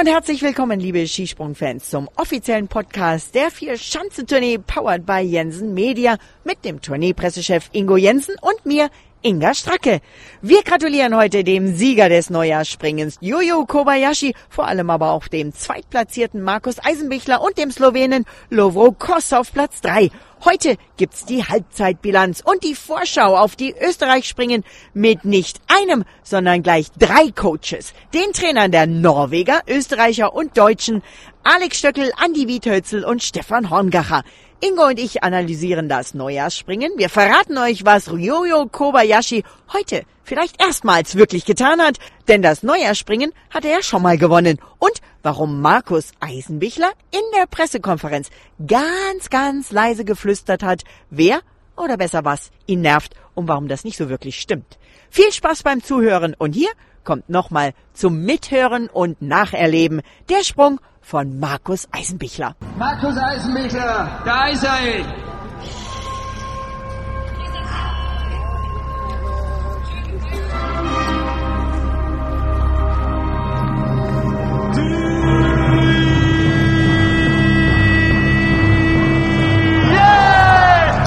und herzlich willkommen, liebe Skisprungfans, zum offiziellen Podcast der Vier-Schanzentournee powered by Jensen Media mit dem Tourneepressechef Ingo Jensen und mir, Inga Stracke. Wir gratulieren heute dem Sieger des Neujahrsspringens, Jojo Kobayashi, vor allem aber auch dem zweitplatzierten Markus Eisenbichler und dem Slowenen Lovro Kos auf Platz drei. Heute gibt's die Halbzeitbilanz und die Vorschau auf die Österreich-Springen mit nicht einem, sondern gleich drei Coaches. Den Trainern der Norweger, Österreicher und Deutschen, Alex Stöckel, Andi Wiethölzel und Stefan Horngacher. Ingo und ich analysieren das Neujahrsspringen. Wir verraten euch, was Ryoyo Kobayashi heute vielleicht erstmals wirklich getan hat, denn das Neujahrsspringen hat er ja schon mal gewonnen. Und warum Markus Eisenbichler in der Pressekonferenz ganz, ganz leise geflüstert hat, wer oder besser was ihn nervt und warum das nicht so wirklich stimmt. Viel Spaß beim Zuhören und hier kommt nochmal zum Mithören und Nacherleben der Sprung von Markus Eisenbichler. Markus Eisenbichler, da ist er.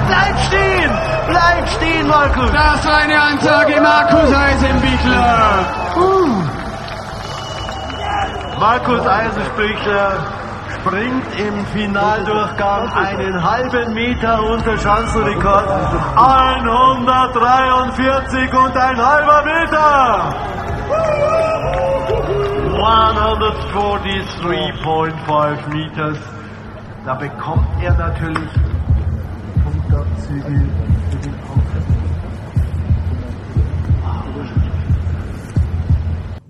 Bleib stehen! Bleib stehen, Markus! Das war eine Ansage, Markus Eisenbichler. Markus Eisenspichler springt im Finaldurchgang einen halben Meter unter Schanzenrekord. 143 und ein halber Meter! 143.5 Meters. Da bekommt er natürlich Punktabzüge für den Aufwärts.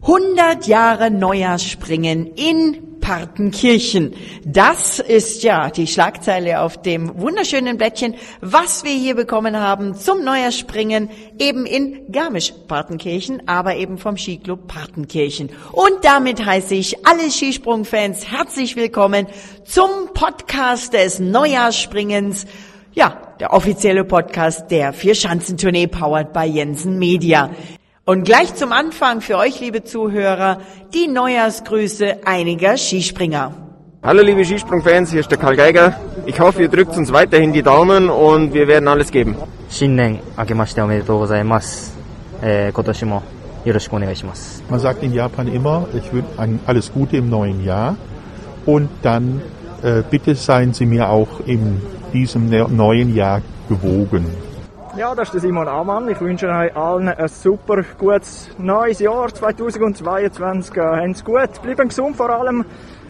100 Jahre Neujahrsspringen in Partenkirchen. Das ist ja die Schlagzeile auf dem wunderschönen Blättchen, was wir hier bekommen haben zum Neujahrsspringen eben in Garmisch-Partenkirchen, aber eben vom Skiclub Partenkirchen. Und damit heiße ich alle Skisprungfans herzlich willkommen zum Podcast des Neujahrsspringens. Ja, der offizielle Podcast der Vier-Schanzentournee powered by Jensen Media. Und gleich zum Anfang für euch, liebe Zuhörer, die Neujahrsgrüße einiger Skispringer. Hallo liebe Skisprungfans, hier ist der Karl Geiger. Ich hoffe, ihr drückt uns weiterhin die Daumen und wir werden alles geben. Man sagt in Japan immer, ich wünsche alles Gute im neuen Jahr und dann äh, bitte seien Sie mir auch in diesem ne-, neuen Jahr gewogen. Ja, das ist der Simon Amann. Ich wünsche euch allen ein super gutes neues Jahr 2022. Äh, Habt's gut, bleiben gesund vor allem,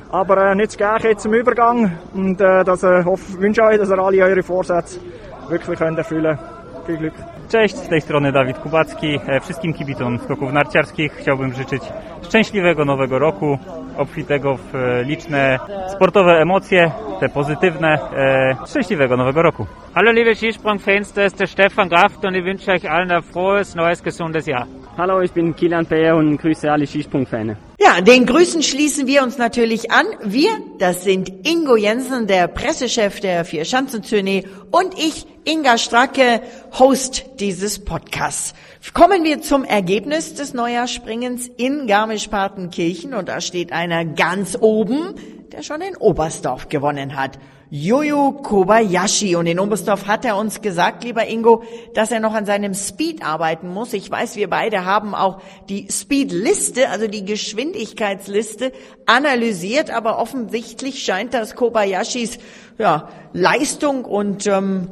aber äh, nicht zu gleich jetzt im Übergang. Und äh, das, äh, hoff, wünsche euch, dass ihr alle eure Vorsätze wirklich könnt erfüllen Viel Glück. Cześć, z tej strony Dawid Kubacki. E, Wszystkim kibicom skoków narciarskich chciałbym życzyć szczęśliwego nowego roku, obfitego w e, liczne sportowe emocje, te pozytywne. E, Szczęśliwego nowego roku. Hallo liebe Skisprungfans, ist der Stefan Kraft und ich wünsche euch allen ein frohes, neues, gesundes Jahr. Hallo, ich bin Kilian Peer und grüße alle Skisprungfans. Ja, den Grüßen schließen wir uns natürlich an. Wir, das sind Ingo Jensen, der Pressechef der Vier-Schanzentournee und ich, Inga Stracke, Host dieses Podcasts. Kommen wir zum Ergebnis des Neujahrsspringens in Garmisch-Partenkirchen und da steht einer ganz oben, der schon in Oberstdorf gewonnen hat. Jojo Kobayashi. Und in Oberstdorf hat er uns gesagt, lieber Ingo, dass er noch an seinem Speed arbeiten muss. Ich weiß, wir beide haben auch die Speedliste, also die Geschwindigkeitsliste analysiert, aber offensichtlich scheint das Kobayashis ja, Leistung und ähm,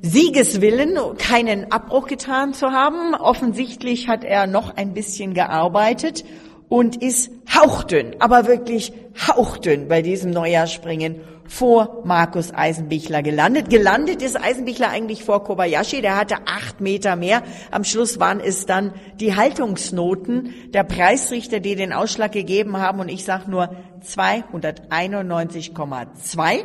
Siegeswillen keinen Abbruch getan zu haben. Offensichtlich hat er noch ein bisschen gearbeitet und ist hauchdünn, aber wirklich hauchdünn bei diesem Neujahrsspringen vor Markus Eisenbichler gelandet. Gelandet ist Eisenbichler eigentlich vor Kobayashi, der hatte acht Meter mehr. Am Schluss waren es dann die Haltungsnoten der Preisrichter, die den Ausschlag gegeben haben und ich sage nur 291,2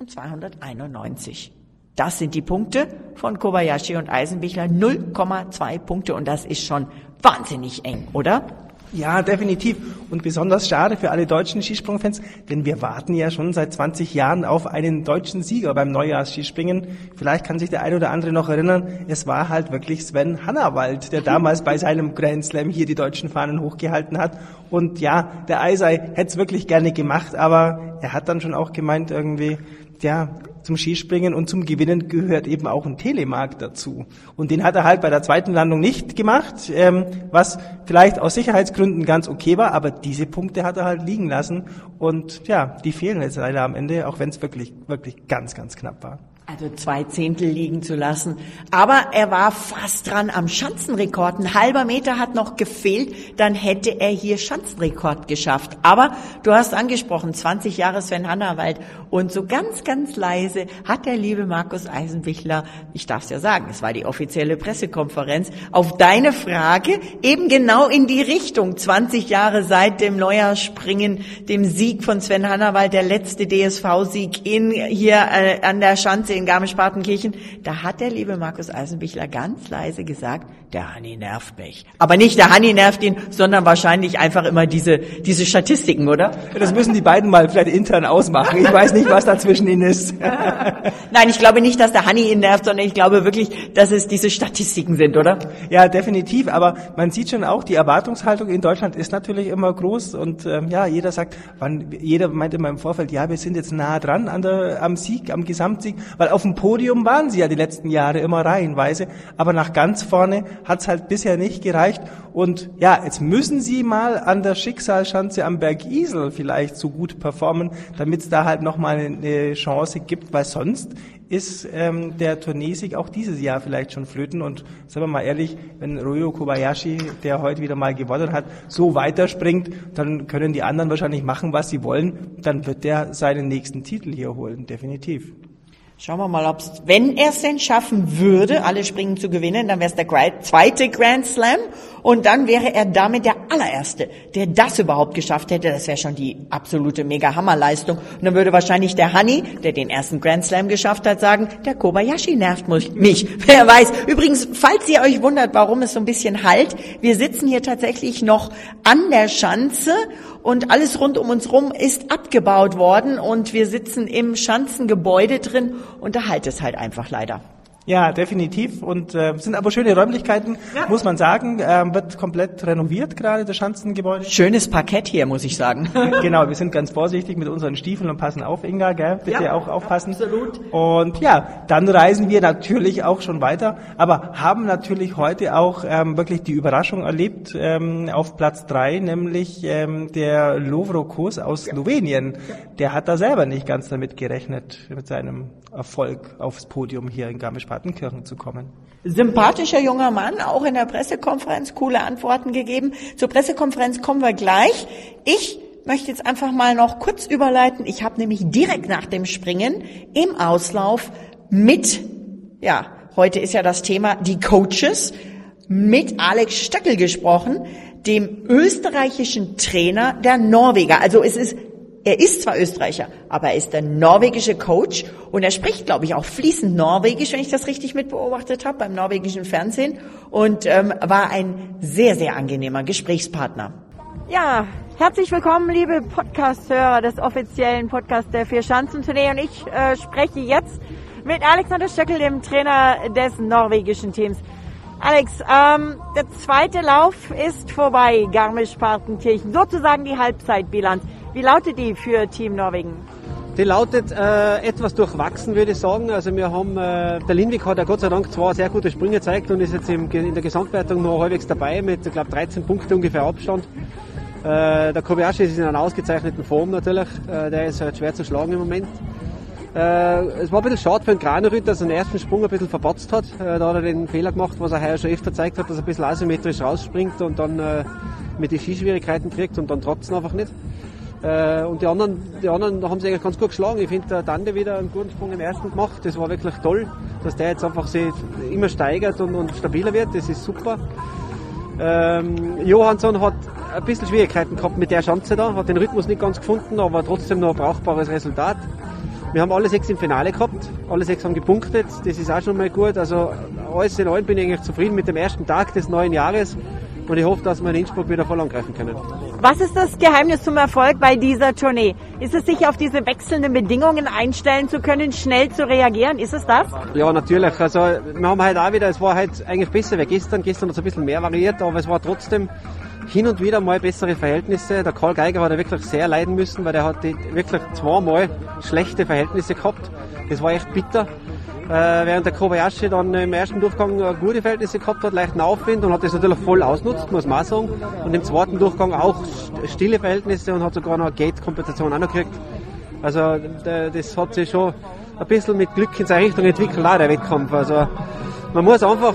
und 291. Das sind die Punkte von Kobayashi und Eisenbichler. 0,2 Punkte und das ist schon wahnsinnig eng, oder? Ja, definitiv. Und besonders schade für alle deutschen Skisprungfans, denn wir warten ja schon seit 20 Jahren auf einen deutschen Sieger beim Neujahrsskispringen. Vielleicht kann sich der eine oder andere noch erinnern, es war halt wirklich Sven Hannawald, der damals bei seinem Grand Slam hier die deutschen Fahnen hochgehalten hat. Und ja, der Eisei hätte es wirklich gerne gemacht, aber er hat dann schon auch gemeint irgendwie, ja, zum Skispringen und zum Gewinnen gehört eben auch ein Telemark dazu. Und den hat er halt bei der zweiten Landung nicht gemacht, ähm, was vielleicht aus Sicherheitsgründen ganz okay war, aber diese Punkte hat er halt liegen lassen. Und ja, die fehlen jetzt leider am Ende, auch wenn es wirklich, wirklich ganz, ganz knapp war. Also zwei Zehntel liegen zu lassen. Aber er war fast dran am Schanzenrekord. Ein halber Meter hat noch gefehlt, dann hätte er hier Schanzenrekord geschafft. Aber du hast angesprochen, 20 Jahre Sven Hannawald. Und so ganz, ganz leise hat der liebe Markus Eisenbichler, ich darf es ja sagen, es war die offizielle Pressekonferenz, auf deine Frage eben genau in die Richtung. 20 Jahre seit dem Neujahrsspringen, dem Sieg von Sven Hannawald, der letzte DSV-Sieg in, hier äh, an der Schanze in Garmisch-Partenkirchen, da hat der liebe Markus Eisenbichler ganz leise gesagt, der Hanni nervt mich. Aber nicht der Hanni nervt ihn, sondern wahrscheinlich einfach immer diese, diese Statistiken, oder? Das müssen die beiden mal vielleicht intern ausmachen. Ich weiß nicht, was dazwischen ihnen ist. Nein, ich glaube nicht, dass der Hanni ihn nervt, sondern ich glaube wirklich, dass es diese Statistiken sind, oder? Ja, definitiv. Aber man sieht schon auch, die Erwartungshaltung in Deutschland ist natürlich immer groß und ähm, ja, jeder sagt, wann, jeder meint immer im Vorfeld, ja, wir sind jetzt nah dran an der, am Sieg, am Gesamtsieg, weil auf dem Podium waren sie ja die letzten Jahre immer reihenweise, aber nach ganz vorne hat's halt bisher nicht gereicht. Und ja, jetzt müssen sie mal an der Schicksalsschanze am Berg Isel vielleicht so gut performen, damit es da halt nochmal eine Chance gibt, weil sonst ist ähm, der Turniersieg auch dieses Jahr vielleicht schon flöten. Und sagen wir mal ehrlich, wenn Ryo Kobayashi, der heute wieder mal gewonnen hat, so weiterspringt, dann können die anderen wahrscheinlich machen, was sie wollen. Dann wird der seinen nächsten Titel hier holen, definitiv. Schauen wir mal, ob's, wenn er es denn schaffen würde, alle Springen zu gewinnen, dann wäre es der zweite Grand Slam und dann wäre er damit der allererste, der das überhaupt geschafft hätte. Das wäre schon die absolute Mega-Hammer-Leistung. Und dann würde wahrscheinlich der Honey, der den ersten Grand Slam geschafft hat, sagen, der Kobayashi nervt mich. Wer weiß. Übrigens, falls ihr euch wundert, warum es so ein bisschen halt, wir sitzen hier tatsächlich noch an der Schanze und alles rund um uns rum ist abgebaut worden und wir sitzen im Schanzengebäude drin und da halt es halt einfach leider. Ja, definitiv. Und äh, sind aber schöne Räumlichkeiten, ja. muss man sagen. Ähm, wird komplett renoviert gerade, das Schanzengebäude. Schönes Parkett hier, muss ich sagen. genau, wir sind ganz vorsichtig mit unseren Stiefeln und passen auf, Inga, gell? Bitte ja, auch aufpassen. Absolut. Und ja, dann reisen wir natürlich auch schon weiter, aber haben natürlich heute auch ähm, wirklich die Überraschung erlebt ähm, auf Platz drei, nämlich ähm, der Lovrokos aus ja. Slowenien. Der hat da selber nicht ganz damit gerechnet, mit seinem Erfolg aufs Podium hier in Garmisch-Partenkirchen zu kommen. Sympathischer junger Mann, auch in der Pressekonferenz coole Antworten gegeben. Zur Pressekonferenz kommen wir gleich. Ich möchte jetzt einfach mal noch kurz überleiten. Ich habe nämlich direkt nach dem Springen im Auslauf mit, ja, heute ist ja das Thema die Coaches, mit Alex Stöckel gesprochen, dem österreichischen Trainer der Norweger. Also es ist er ist zwar Österreicher, aber er ist der norwegische Coach und er spricht, glaube ich, auch fließend Norwegisch, wenn ich das richtig mitbeobachtet habe beim norwegischen Fernsehen und ähm, war ein sehr, sehr angenehmer Gesprächspartner. Ja, herzlich willkommen, liebe Podcast-Hörer des offiziellen Podcasts der Vier Schanzen Tournee und ich äh, spreche jetzt mit Alexander Stöckel, dem Trainer des norwegischen Teams. Alex, ähm, der zweite Lauf ist vorbei, Garmisch-Partenkirchen, sozusagen die Halbzeitbilanz. Wie lautet die für Team Norwegen? Die lautet äh, etwas durchwachsen, würde ich sagen. Also wir haben, äh, der Lindwig hat ja Gott sei Dank zwei sehr gute Sprünge gezeigt und ist jetzt im, in der Gesamtwertung noch halbwegs dabei mit, ich glaube, 13 Punkte ungefähr Abstand. Äh, der Kobayashi ist in einer ausgezeichneten Form natürlich. Äh, der ist halt schwer zu schlagen im Moment. Äh, es war ein bisschen schade für den Granerüt, dass er den ersten Sprung ein bisschen verpatzt hat. Äh, da hat er den Fehler gemacht, was er heuer schon öfter gezeigt hat, dass er ein bisschen asymmetrisch rausspringt und dann äh, mit den Skischwierigkeiten kriegt und dann trotzdem einfach nicht. Äh, und die anderen, die anderen haben sich eigentlich ganz gut geschlagen. Ich finde, der Dande wieder einen guten Sprung im ersten gemacht. Das war wirklich toll, dass der jetzt einfach sich immer steigert und, und stabiler wird. Das ist super. Ähm, Johansson hat ein bisschen Schwierigkeiten gehabt mit der Schanze da, hat den Rhythmus nicht ganz gefunden, aber trotzdem noch ein brauchbares Resultat. Wir haben alle sechs im Finale gehabt, alle sechs haben gepunktet, das ist auch schon mal gut. Also alles in allem bin ich eigentlich zufrieden mit dem ersten Tag des neuen Jahres und ich hoffe, dass wir in Innsbruck wieder voll angreifen können. Was ist das Geheimnis zum Erfolg bei dieser Tournee? Ist es sich auf diese wechselnden Bedingungen einstellen zu können, schnell zu reagieren? Ist es das? Ja, natürlich. Also wir haben halt auch wieder, es war halt eigentlich besser wie gestern. Gestern hat es ein bisschen mehr variiert, aber es war trotzdem hin und wieder mal bessere Verhältnisse. Der Karl Geiger hat ja wirklich sehr leiden müssen, weil der hat wirklich zweimal schlechte Verhältnisse gehabt. Das war echt bitter. Äh, während der Kobayashi dann im ersten Durchgang gute Verhältnisse gehabt hat, leichten Aufwind und hat das natürlich voll ausnutzt, muss man sagen. Und im zweiten Durchgang auch stille Verhältnisse und hat sogar noch eine Gate-Kompensation auch noch gekriegt. Also das hat sich schon ein bisschen mit Glück in seine Richtung entwickelt, auch der Wettkampf. Also man muss einfach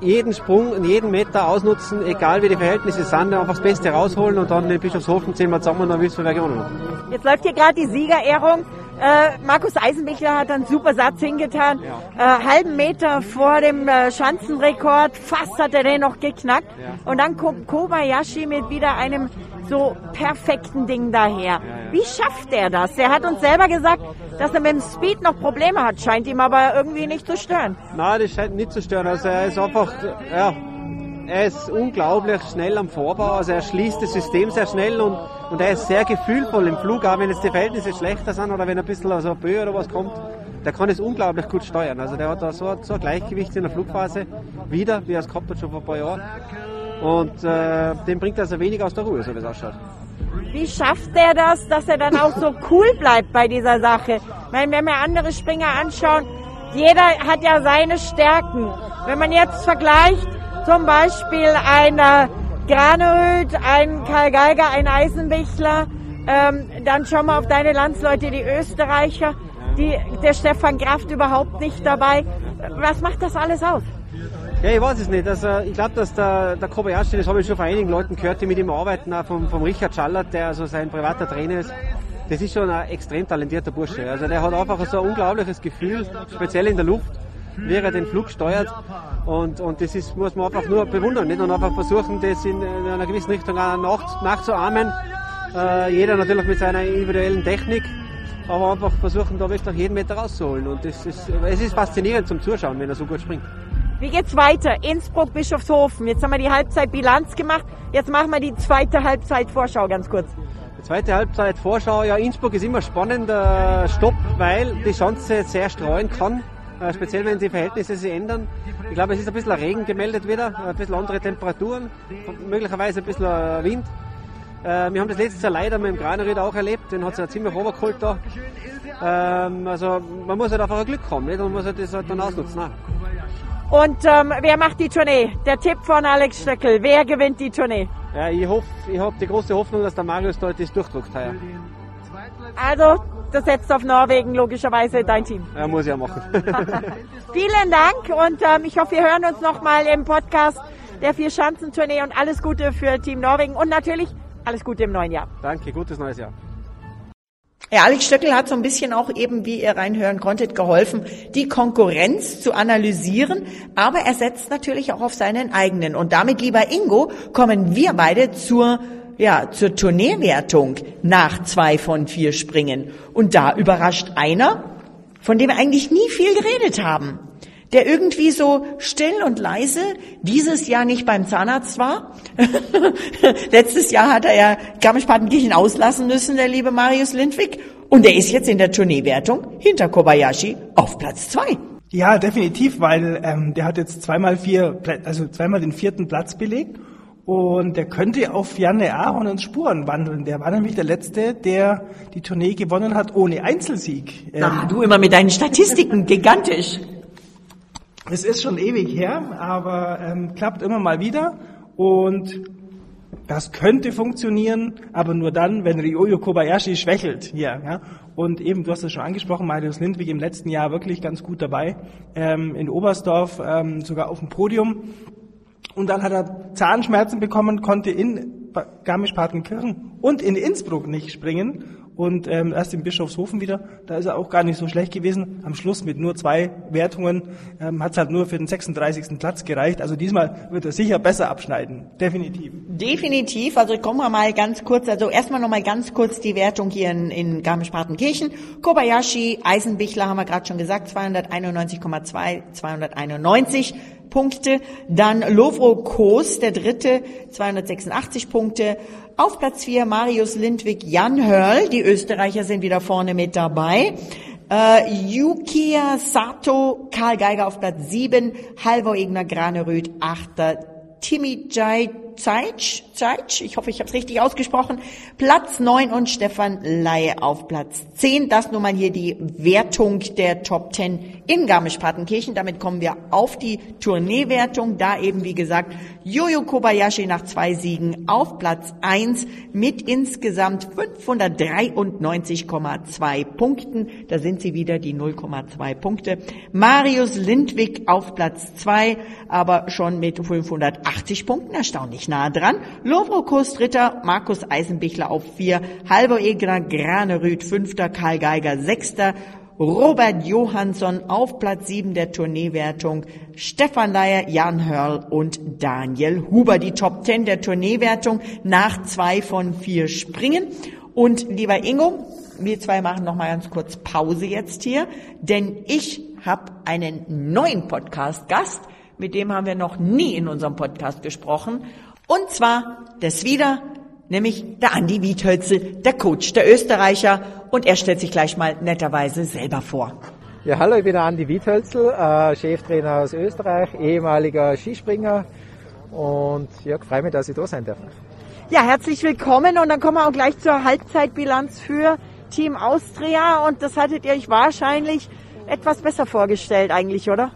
jeden Sprung und jeden Meter ausnutzen, egal wie die Verhältnisse sind, einfach das Beste rausholen und dann in Bischofshofen ziehen wir zusammen und dann wissen wir, wer gewonnen hat. Jetzt läuft hier gerade die Siegerehrung. Äh, Markus Eisenbichler hat einen super Satz hingetan. Ja. Äh, halben Meter vor dem äh, Schanzenrekord, fast hat er den noch geknackt. Ja. Und dann kommt Kobayashi mit wieder einem so perfekten Ding daher. Ja, Wie schafft er das? Er hat uns selber gesagt, dass er mit dem Speed noch Probleme hat, scheint ihm aber irgendwie nicht zu stören. Nein, das scheint nicht zu stören. Also er ist einfach, ja, er ist unglaublich schnell am Vorbau, also er schließt das System sehr schnell und, und er ist sehr gefühlvoll im Flug, auch wenn jetzt die Verhältnisse schlechter sind oder wenn ein bisschen so Böe oder was kommt, der kann es unglaublich gut steuern. Also der hat da so, so ein Gleichgewicht in der Flugphase wieder, wie er es gehabt hat schon vor ein paar Jahren. Und äh, den bringt er also wenig aus der Ruhe, so wie es ausschaut. Wie schafft er das, dass er dann auch so cool bleibt bei dieser Sache? Ich meine, wenn wir andere Springer anschauen, jeder hat ja seine Stärken. Wenn man jetzt vergleicht, zum Beispiel ein Graneröd, ein Karl Geiger, ein Eisenbichler, ähm, dann schauen wir auf deine Landsleute, die Österreicher, die, der Stefan Kraft überhaupt nicht dabei. Was macht das alles aus? Ja, ich weiß es nicht. Also, ich glaube, dass der, der Kobayashi, das habe ich schon von einigen Leuten gehört, die mit ihm arbeiten, auch vom, vom Richard Schallert, der also sein privater Trainer ist. Das ist schon ein extrem talentierter Bursche. Also der hat einfach so ein unglaubliches Gefühl, speziell in der Luft, wie er den Flug steuert. Und, und das ist, muss man einfach nur bewundern nicht? und einfach versuchen, das in, in einer gewissen Richtung auch nach, nachzuahmen. Äh, jeder natürlich mit seiner individuellen Technik, aber einfach versuchen, da wirklich jeden Meter rauszuholen. Und das ist, es ist faszinierend zum Zuschauen, wenn er so gut springt. Wie geht's weiter? Innsbruck, Bischofshofen. Jetzt haben wir die Halbzeitbilanz gemacht. Jetzt machen wir die zweite Halbzeitvorschau ganz kurz. Die zweite Halbzeitvorschau, ja, Innsbruck ist immer spannender Stopp, weil die Chance sehr streuen kann. Äh, speziell wenn die Verhältnisse sich ändern. Ich glaube, es ist ein bisschen Regen gemeldet wieder, ein bisschen andere Temperaturen, möglicherweise ein bisschen Wind. Äh, wir haben das letztes Jahr leider mit dem Granerried auch erlebt, den hat es ja ziemlich runtergeholt da. Ähm, also man muss halt einfach ein Glück haben, nicht? und man muss halt das halt dann ausnutzen. Auch. Und ähm, wer macht die Tournee? Der Tipp von Alex Stöckel. Wer gewinnt die Tournee? Ja, ich hoffe, ich habe die große Hoffnung, dass der Marius dort das durchdruckt heuer. Also, du setzt auf Norwegen logischerweise dein Team. Ja, muss ich ja machen. Vielen Dank und ähm, ich hoffe, wir hören uns nochmal im Podcast der Vier-Schanzentournee und alles Gute für Team Norwegen und natürlich alles Gute im neuen Jahr. Danke, gutes neues Jahr. Ja, Alex Stöckel hat so ein bisschen auch eben, wie ihr reinhören konntet, geholfen, die Konkurrenz zu analysieren, aber er setzt natürlich auch auf seinen eigenen. Und damit, lieber Ingo, kommen wir beide zur ja, zur Tourneewertung nach zwei von vier Springen. Und da überrascht einer, von dem wir eigentlich nie viel geredet haben, der irgendwie so still und leise dieses Jahr nicht beim Zahnarzt war. Letztes Jahr hat er ja Garmisch-Partenkirchen auslassen müssen, der liebe Marius Lindwig. Und er ist jetzt in der Tourneewertung hinter Kobayashi auf Platz zwei. Ja, definitiv, weil ähm, der hat jetzt zweimal vier, also zweimal den vierten Platz belegt und der könnte auf Janne Aaron Spuren wandeln. Der war nämlich der Letzte, der die Tournee gewonnen hat ohne Einzelsieg. Ach, ähm, du immer mit deinen Statistiken, gigantisch. Es ist schon ewig her, aber ähm, klappt immer mal wieder. Und das könnte funktionieren, aber nur dann, wenn Ryoyo Kobayashi schwächelt hier. Ja? Und eben, du hast es schon angesprochen, Marius Lindwig im letzten Jahr wirklich ganz gut dabei. Ähm, in Oberstdorf ähm, sogar auf dem Podium. Und dann hat er Zahnschmerzen bekommen, konnte in Garmisch-Partenkirchen und in Innsbruck nicht springen und ähm, erst in Bischofshofen wieder, da ist er auch gar nicht so schlecht gewesen. Am Schluss mit nur zwei Wertungen ähm, hat es halt nur für den 36. Platz gereicht. Also diesmal wird er sicher besser abschneiden, definitiv. Definitiv, also kommen wir mal ganz kurz, also erstmal nochmal ganz kurz die Wertung hier in, in Garmisch-Partenkirchen. Kobayashi, Eisenbichler haben wir gerade schon gesagt, 291,2, 291. Punkte. Dann Lovro Kos, der dritte, 286 Punkte. Auf Platz 4 Marius Lindwig, Jan Hörl. Die Österreicher sind wieder vorne mit dabei. Äh, Yukia Sato, Karl Geiger auf Platz 7, Halvor Egner Graneröd, 8. Timmy Jai Zeitsch, Zeitsch, ich hoffe, ich habe es richtig ausgesprochen, Platz 9 und Stefan Laie auf Platz 10. Das nun mal hier die Wertung der Top 10 in Garmisch-Partenkirchen. Damit kommen wir auf die Tourneewertung. Da eben, wie gesagt, Jojo Kobayashi nach zwei Siegen auf Platz 1 mit insgesamt 593,2 Punkten. Da sind sie wieder, die 0,2 Punkte. Marius Lindwig auf Platz 2, aber schon mit 580 Punkten. Erstaunlich nah dran. Lovrokus Dritter, Markus Eisenbichler auf 4, Halvor Egner Granerüth Fünfter, Karl Geiger Sechster, Robert Johansson auf Platz 7 der Tourneewertung, Stefan Leier, Jan Hörl und Daniel Huber. Die Top 10 der Tourneewertung nach zwei von vier Springen. Und lieber Ingo, wir zwei machen noch mal ganz kurz Pause jetzt hier, denn ich habe einen neuen Podcast-Gast, mit dem haben wir noch nie in unserem Podcast gesprochen. Und zwar des Wieder, nämlich der Andi Wiethölzel, der Coach, der Österreicher. Und er stellt sich gleich mal netterweise selber vor. Ja, hallo, ich bin der Andi Wiethölzel, äh, Cheftrainer aus Österreich, ehemaliger Skispringer. Und ja, freue mich, dass ich da sein darf. Ja, herzlich willkommen und dann kommen wir auch gleich zur Halbzeitbilanz für Team Austria und das hattet ihr euch wahrscheinlich etwas besser vorgestellt eigentlich, oder?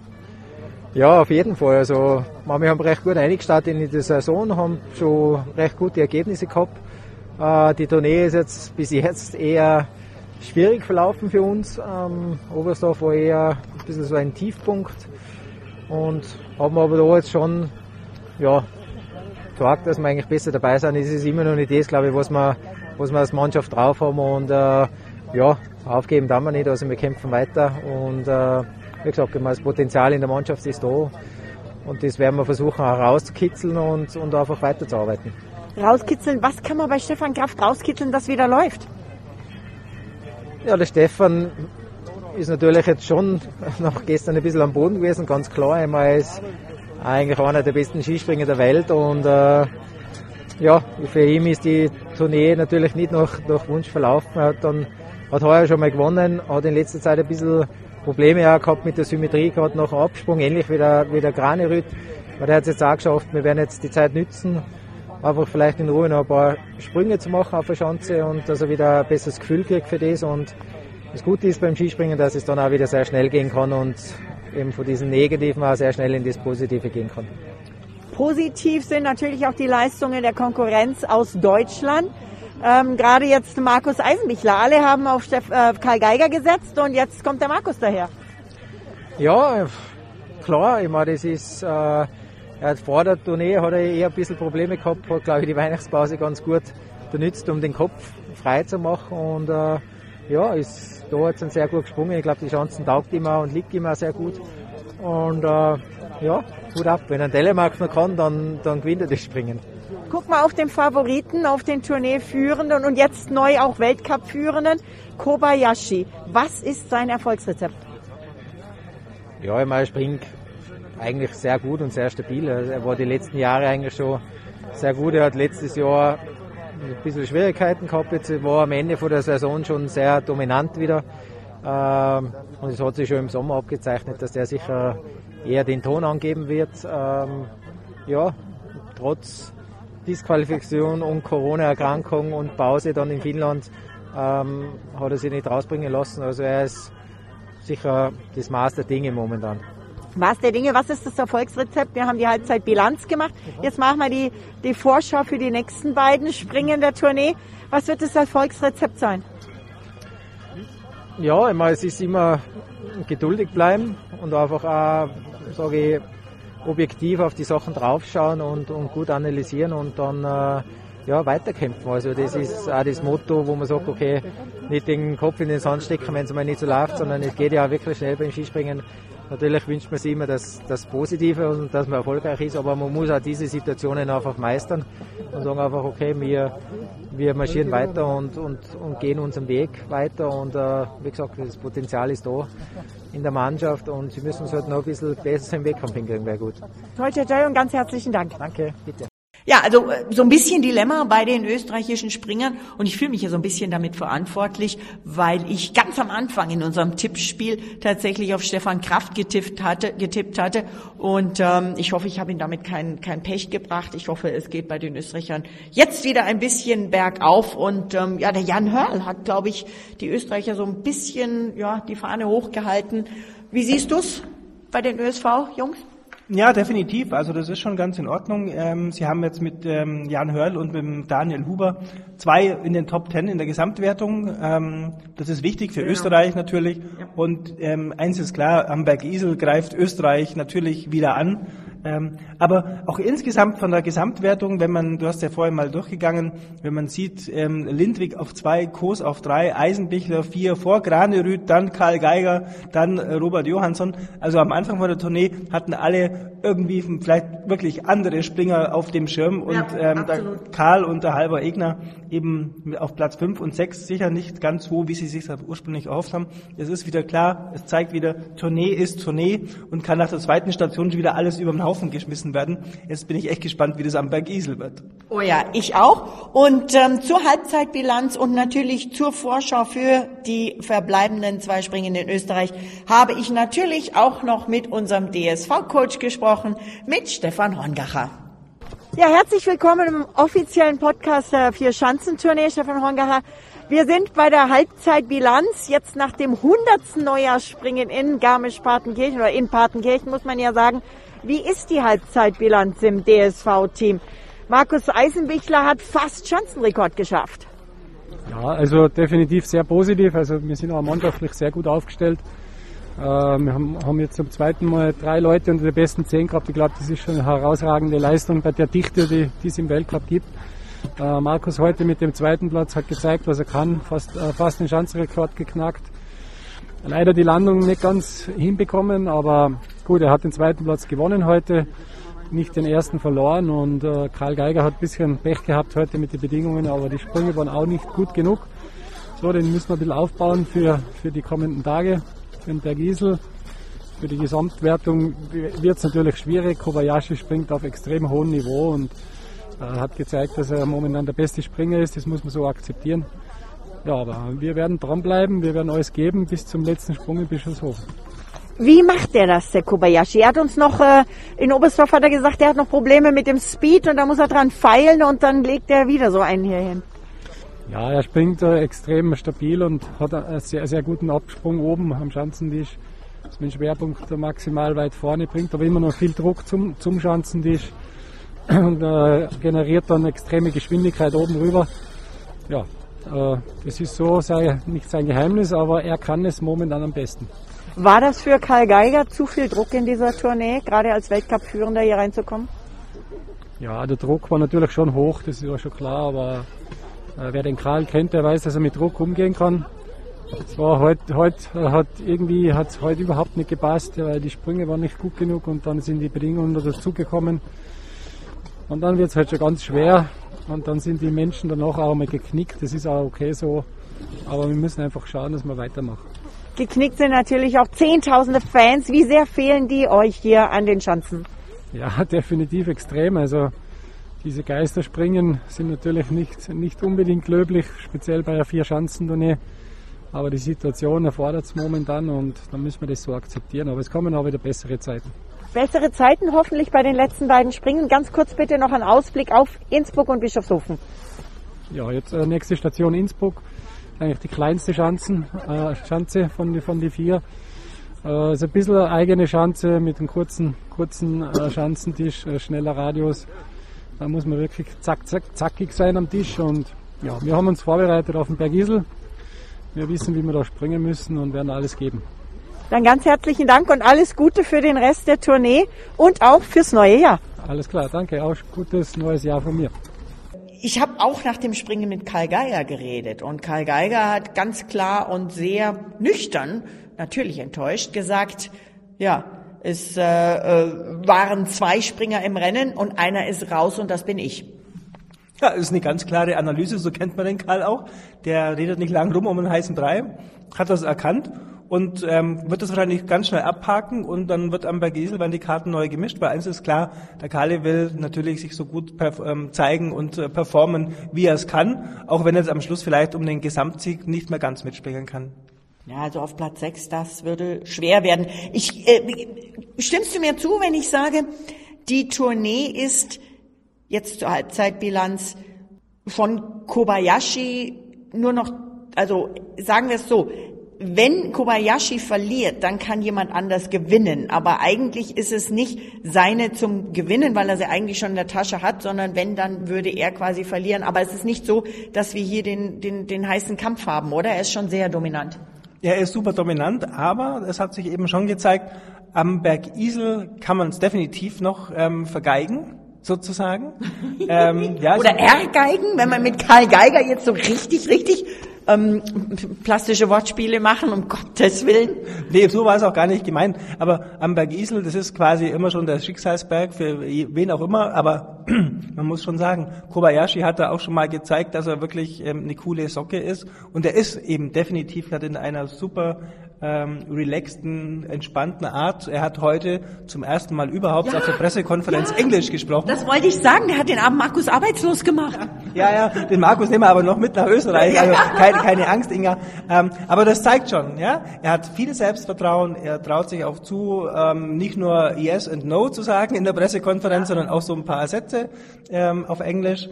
Ja, auf jeden Fall. Also, wir haben recht gut eingestartet in die Saison, haben schon recht gute Ergebnisse gehabt. Äh, die Tournee ist jetzt bis jetzt eher schwierig verlaufen für uns. Ähm, Oberstdorf war eher ein bisschen so ein Tiefpunkt und haben aber da jetzt schon ja, gesagt, dass wir eigentlich besser dabei sind. Es ist immer noch nicht das, glaube ich, was wir, was wir als Mannschaft drauf haben und äh, ja, aufgeben darf wir nicht, also wir kämpfen weiter und äh, wie gesagt, das Potenzial in der Mannschaft ist da und das werden wir versuchen auch rauszukitzeln und, und einfach weiterzuarbeiten. Rauskitzeln, was kann man bei Stefan Kraft rauskitzeln, dass wieder läuft? Ja, der Stefan ist natürlich jetzt schon noch gestern ein bisschen am Boden gewesen, ganz klar. Er ist eigentlich einer der besten Skispringer der Welt und äh, ja, für ihn ist die Tournee natürlich nicht nach, nach Wunsch verlaufen. Er hat dann hat heuer schon mal gewonnen, hat in letzter Zeit ein bisschen Probleme auch gehabt mit der Symmetrie, gerade nach dem Absprung, ähnlich wie der, wie der Granerüt. Aber der hat es jetzt auch geschafft, wir werden jetzt die Zeit nützen, einfach vielleicht in Ruhe noch ein paar Sprünge zu machen auf der Schanze und dass er wieder ein besseres Gefühl kriegt für das. Und das Gute ist beim Skispringen, dass es dann auch wieder sehr schnell gehen kann und eben von diesen Negativen auch sehr schnell in das Positive gehen kann. Positiv sind natürlich auch die Leistungen der Konkurrenz aus Deutschland. Ähm, Gerade jetzt Markus Eisenbichler. Alle haben auf Steff, äh, Karl Geiger gesetzt und jetzt kommt der Markus daher. Ja, klar. Ich meine, das ist, äh, er hat vor der Tournee hat er eher ein bisschen Probleme gehabt, hat glaube ich die Weihnachtspause ganz gut benutzt, um den Kopf frei zu machen und äh, ja, ist da jetzt sehr gut gesprungen. Ich glaube, die Chancen taugt immer und liegt immer sehr gut. Und äh, ja, gut ab. Wenn ein Telemark noch kann, dann, dann gewinnt er das Springen. Guck mal auf den Favoriten, auf den Tourneeführenden und jetzt neu auch Weltcup-Führenden, Kobayashi. Was ist sein Erfolgsrezept? Ja, er springt eigentlich sehr gut und sehr stabil. Er war die letzten Jahre eigentlich schon sehr gut. Er hat letztes Jahr ein bisschen Schwierigkeiten gehabt. Jetzt war am Ende von der Saison schon sehr dominant wieder. Ähm, und es hat sich schon im Sommer abgezeichnet, dass er sicher eher den Ton angeben wird. Ähm, ja, trotz Disqualifikation und Corona-Erkrankung und Pause dann in Finnland ähm, hat er sich nicht rausbringen lassen. Also er ist sicher das Maß der Dinge momentan. Maß der Dinge, was ist das Erfolgsrezept? Wir haben die Halbzeitbilanz gemacht. Jetzt machen wir die, die Vorschau für die nächsten beiden Springen der Tournee. Was wird das Erfolgsrezept sein? Ja, meine, es ist immer geduldig bleiben und einfach auch, sage ich, objektiv auf die Sachen draufschauen und, und gut analysieren und dann äh, ja, weiterkämpfen. Also das ist auch das Motto, wo man sagt, okay, nicht den Kopf in den Sand stecken, wenn es mal nicht so läuft, sondern es geht ja auch wirklich schnell beim Skispringen. Natürlich wünscht man sich immer das, das Positive und dass man erfolgreich ist, aber man muss auch diese Situationen einfach meistern und sagen einfach, okay, wir, wir marschieren weiter und, und, und gehen unseren Weg weiter und äh, wie gesagt, das Potenzial ist da in der Mannschaft und sie müssen es halt noch ein bisschen besser im Wettkampf hinkriegen, wäre gut. Toi, toi, toi und ganz herzlichen Dank. Danke, bitte. Ja, also äh, so ein bisschen Dilemma bei den österreichischen Springern und ich fühle mich ja so ein bisschen damit verantwortlich, weil ich ganz am Anfang in unserem Tippspiel tatsächlich auf Stefan Kraft getippt hatte, getippt hatte und ähm, ich hoffe, ich habe ihn damit kein, kein Pech gebracht. Ich hoffe, es geht bei den Österreichern jetzt wieder ein bisschen bergauf und ähm, ja, der Jan Hörl hat, glaube ich, die Österreicher so ein bisschen ja die Fahne hochgehalten. Wie siehst du's bei den ÖSV, Jungs? Ja, definitiv. Also das ist schon ganz in Ordnung. Ähm, Sie haben jetzt mit ähm, Jan Hörl und mit Daniel Huber zwei in den Top Ten in der Gesamtwertung. Ähm, das ist wichtig für genau. Österreich natürlich. Ja. Und ähm, eins ist klar, am Berg Isel greift Österreich natürlich wieder an. Ähm, aber auch insgesamt von der Gesamtwertung, wenn man, du hast ja vorher mal durchgegangen, wenn man sieht, ähm, Lindwig auf zwei, Koos auf drei, Eisenbichler vier, vor Granerüth, dann Karl Geiger, dann äh, Robert Johansson. Also am Anfang von der Tournee hatten alle irgendwie vielleicht wirklich andere Springer auf dem Schirm und ja, ähm, Karl und der Halber Egner eben auf Platz fünf und sechs sicher nicht ganz so, wie sie sich ursprünglich erhofft haben. Es ist wieder klar, es zeigt wieder, Tournee ist Tournee und kann nach der zweiten Station wieder alles über den Haufen geschmissen werden. Jetzt bin ich echt gespannt, wie das am Berg Isel wird. Oh ja, ich auch. Und ähm, zur Halbzeitbilanz und natürlich zur Vorschau für die verbleibenden zwei Springen in Österreich habe ich natürlich auch noch mit unserem DSV-Coach gesprochen, mit Stefan Horngacher. Ja, herzlich willkommen im offiziellen Podcast der Vier-Schanzentournee, Stefan Horngacher. Wir sind bei der Halbzeitbilanz jetzt nach dem 100. Neujahrsspringen in Garmisch-Partenkirchen oder in Partenkirchen, muss man ja sagen. Wie ist die Halbzeitbilanz im DSV-Team? Markus Eisenbichler hat fast Schanzenrekord geschafft. Ja, also definitiv sehr positiv. Also wir sind auch mannschaftlich sehr gut aufgestellt. Äh, wir haben, jetzt zum zweiten Mal drei Leute unter den besten zehn gehabt. Ich glaube, das ist schon eine herausragende Leistung bei der Dichte, die, die es im Weltcup gibt. Äh, Markus heute mit dem zweiten Platz hat gezeigt, was er kann. Fast, äh, fast den Schanzenrekord geknackt. Leider die Landung nicht ganz hinbekommen, aber gut, er hat den zweiten Platz gewonnen heute, nicht den ersten verloren und äh, Karl Geiger hat ein bisschen Pech gehabt heute mit den Bedingungen, aber die Sprünge waren auch nicht gut genug. So, den müssen wir ein bisschen aufbauen für, für die kommenden Tage, den Bergisel. Für die Gesamtwertung wird es natürlich schwierig. Kobayashi springt auf extrem hohem Niveau und äh, hat gezeigt, dass er momentan der beste Springer ist. Das muss man so akzeptieren. Ja, aber wir werden dranbleiben, wir werden alles geben bis zum letzten Sprung in Bischofshofen. Wie macht der das, der Kobayashi? Er hat uns noch, äh, in Oberstdorf hat er gesagt, er hat noch Probleme mit dem Speed und da muss er dran feilen und dann legt er wieder so einen hier hin. Ja, er springt äh, extrem stabil und hat einen sehr, sehr guten Absprung oben am Schanzentisch. Ist mit dem Schwerpunkt maximal weit vorne, bringt aber immer noch viel Druck zum, zum Schanzentisch und äh, generiert dann extreme Geschwindigkeit oben rüber. Ja, äh, das ist so sei, nicht sein Geheimnis, aber er kann es momentan am besten. War das für Karl Geiger zu viel Druck in dieser Tournee, gerade als Weltcup-Führender hier reinzukommen? Ja, der Druck war natürlich schon hoch, das ist ja schon klar, aber äh, wer den Karl kennt, der weiß, dass er mit Druck umgehen kann. Es war heute, heute hat irgendwie hat es heute überhaupt nicht gepasst, weil die Sprünge waren nicht gut genug und dann sind die Bedingungen dazugekommen. Und dann wird es halt schon ganz schwer und dann sind die Menschen danach auch mal geknickt. Das ist auch okay so. Aber wir müssen einfach schauen, dass wir weitermachen. Geknickt sind natürlich auch Zehntausende Fans. Wie sehr fehlen die euch hier an den Schanzen? Ja, definitiv extrem. Also diese Geisterspringen sind natürlich nicht, nicht unbedingt löblich, speziell bei der Vier-Schanzentournee. Aber die Situation erfordert es momentan und dann müssen wir das so akzeptieren. Aber es kommen auch wieder bessere Zeiten. Bessere Zeiten hoffentlich bei den letzten beiden Springen. Ganz kurz bitte noch ein Ausblick auf Innsbruck und Bischofshofen. Ja, jetzt äh, nächste Station Innsbruck. Eigentlich die kleinste Schanzen, äh, Schanze von die, von die vier. Äh, ist ein bisschen eine eigene Schanze mit einem kurzen, kurzen äh, Schanzentisch, äh, schneller Radius. Da muss man wirklich zack, zack, zackig sein am Tisch. Und ja, wir haben uns vorbereitet auf den Bergisel. Wir wissen, wie wir da springen müssen und werden alles geben. Dann ganz herzlichen Dank und alles Gute für den Rest der Tournee und auch fürs neue Jahr. Alles klar, danke. Auch gutes neues Jahr von mir. Ich habe auch nach dem Springen mit Karl Geiger geredet und Karl Geiger hat ganz klar und sehr nüchtern, natürlich enttäuscht, gesagt, ja, es äh, äh, waren zwei Springer im Rennen und einer ist raus und das bin ich. Ja, ist eine ganz klare Analyse, so kennt man den Karl auch. Der redet nicht lang rum um einen heißen Brei, hat das erkannt und ähm, wird das wahrscheinlich ganz schnell abhaken und dann wird am Bergesel werden die Karten neu gemischt, weil eins ist klar, der Kalle will natürlich sich so gut ähm, zeigen und äh, performen, wie er es kann, auch wenn er jetzt am Schluss vielleicht um den Gesamtsieg nicht mehr ganz mitspielen kann. Ja, also auf Platz 6, das würde schwer werden. Ich, äh, stimmst du mir zu, wenn ich sage, die Tournee ist jetzt zur Halbzeitbilanz von Kobayashi nur noch, also sagen wir es so, wenn Kobayashi verliert, dann kann jemand anders gewinnen. Aber eigentlich ist es nicht seine zum Gewinnen, weil er sie eigentlich schon in der Tasche hat, sondern wenn, dann würde er quasi verlieren. Aber es ist nicht so, dass wir hier den, den, den heißen Kampf haben, oder? Er ist schon sehr dominant. Ja, er ist super dominant, aber es hat sich eben schon gezeigt, am Berg Isel kann man es definitiv noch ähm, vergeigen sozusagen. ähm, ja, Oder R-Geigen, wenn man mit Karl Geiger jetzt so richtig, richtig ähm, plastische Wortspiele machen, um Gottes Willen. Nee, so war es auch gar nicht gemeint. Aber am Berg Isel, das ist quasi immer schon der Schicksalsberg für wen auch immer. Aber man muss schon sagen, Kobayashi hat da auch schon mal gezeigt, dass er wirklich ähm, eine coole Socke ist. Und er ist eben definitiv hat in einer super ähm, relaxten, entspannten Art. Er hat heute zum ersten Mal überhaupt ja, auf der Pressekonferenz ja, Englisch gesprochen. Das wollte ich sagen, der hat den Abend Markus arbeitslos gemacht. Ja, ja, den Markus nehmen wir aber noch mit nach Österreich, also keine, keine Angst, Inga. Ähm, aber das zeigt schon, ja, er hat viel Selbstvertrauen, er traut sich auch zu, ähm, nicht nur Yes and No zu sagen in der Pressekonferenz, sondern auch so ein paar Sätze ähm, auf Englisch.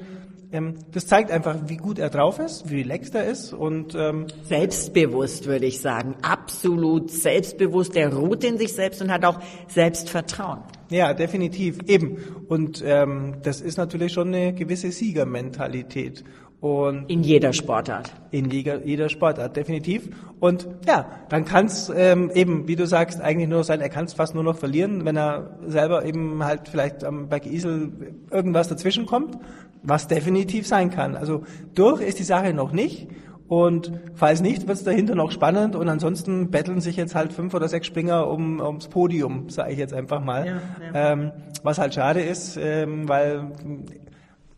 Ähm, das zeigt einfach, wie gut er drauf ist, wie relaxed er ist und ähm selbstbewusst würde ich sagen, absolut selbstbewusst. Er ruht in sich selbst und hat auch Selbstvertrauen. Ja, definitiv eben. Und ähm, das ist natürlich schon eine gewisse Siegermentalität. Und in jeder Sportart. In jeder, jeder Sportart, definitiv. Und ja, dann kann es ähm, eben, wie du sagst, eigentlich nur sein, er kann es fast nur noch verlieren, wenn er selber eben halt vielleicht am Berg Isel irgendwas dazwischen kommt was definitiv sein kann. Also durch ist die Sache noch nicht. Und falls nicht, wird es dahinter noch spannend und ansonsten betteln sich jetzt halt fünf oder sechs Springer um, ums Podium, sage ich jetzt einfach mal. Ja, ja. Ähm, was halt schade ist, ähm, weil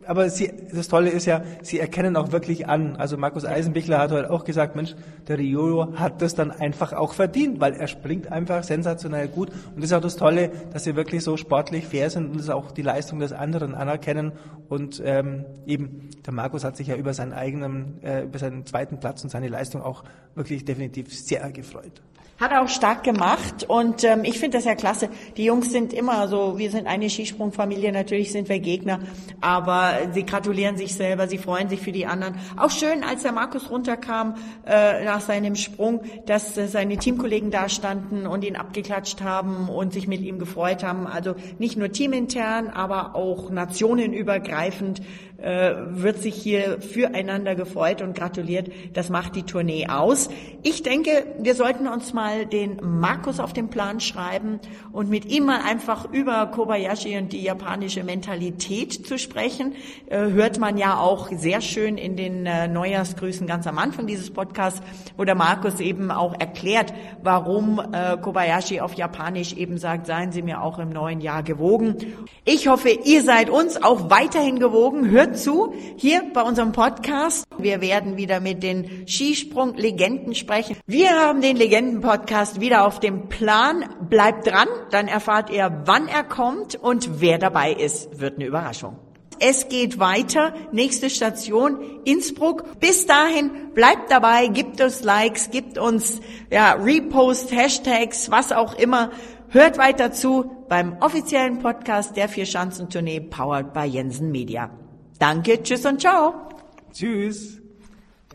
aber sie, das Tolle ist ja, sie erkennen auch wirklich an. Also Markus Eisenbichler hat heute auch gesagt, Mensch, der Riolo hat das dann einfach auch verdient, weil er springt einfach sensationell gut. Und das ist auch das Tolle, dass sie wirklich so sportlich fair sind und das auch die Leistung des anderen anerkennen. Und ähm, eben, der Markus hat sich ja über seinen eigenen, äh, über seinen zweiten Platz und seine Leistung auch wirklich definitiv sehr gefreut. Hat er auch stark gemacht und ähm, ich finde das ja klasse. Die Jungs sind immer so, wir sind eine Skisprungfamilie, natürlich sind wir Gegner, aber sie gratulieren sich selber, sie freuen sich für die anderen. Auch schön, als der Markus runterkam äh, nach seinem Sprung, dass äh, seine Teamkollegen da standen und ihn abgeklatscht haben und sich mit ihm gefreut haben. Also nicht nur teamintern, aber auch nationenübergreifend äh, wird sich hier füreinander gefreut und gratuliert. Das macht die Tournee aus. Ich denke, wir sollten uns mal den Markus auf den Plan schreiben und mit ihm mal einfach über Kobayashi und die japanische Mentalität zu sprechen. Äh, hört man ja auch sehr schön in den äh, Neujahrsgrüßen ganz am Anfang dieses Podcasts, wo der Markus eben auch erklärt, warum äh, Kobayashi auf Japanisch eben sagt, seien Sie mir auch im neuen Jahr gewogen. Ich hoffe, ihr seid uns auch weiterhin gewogen. Hört zu hier bei unserem Podcast. Wir werden wieder mit den Skisprung-Legenden sprechen. Wir haben den Legenden-Podcast wieder auf dem Plan. Bleibt dran, dann erfahrt ihr, wann er kommt und wer dabei ist. Wird eine Überraschung. Es geht weiter. Nächste Station Innsbruck. Bis dahin bleibt dabei, gibt uns Likes, gibt uns ja, Repost, Hashtags, was auch immer. Hört weiter zu beim offiziellen Podcast der Vier-Schanzentournee powered by Jensen Media. Danke, tschüss und ciao. Tschüss.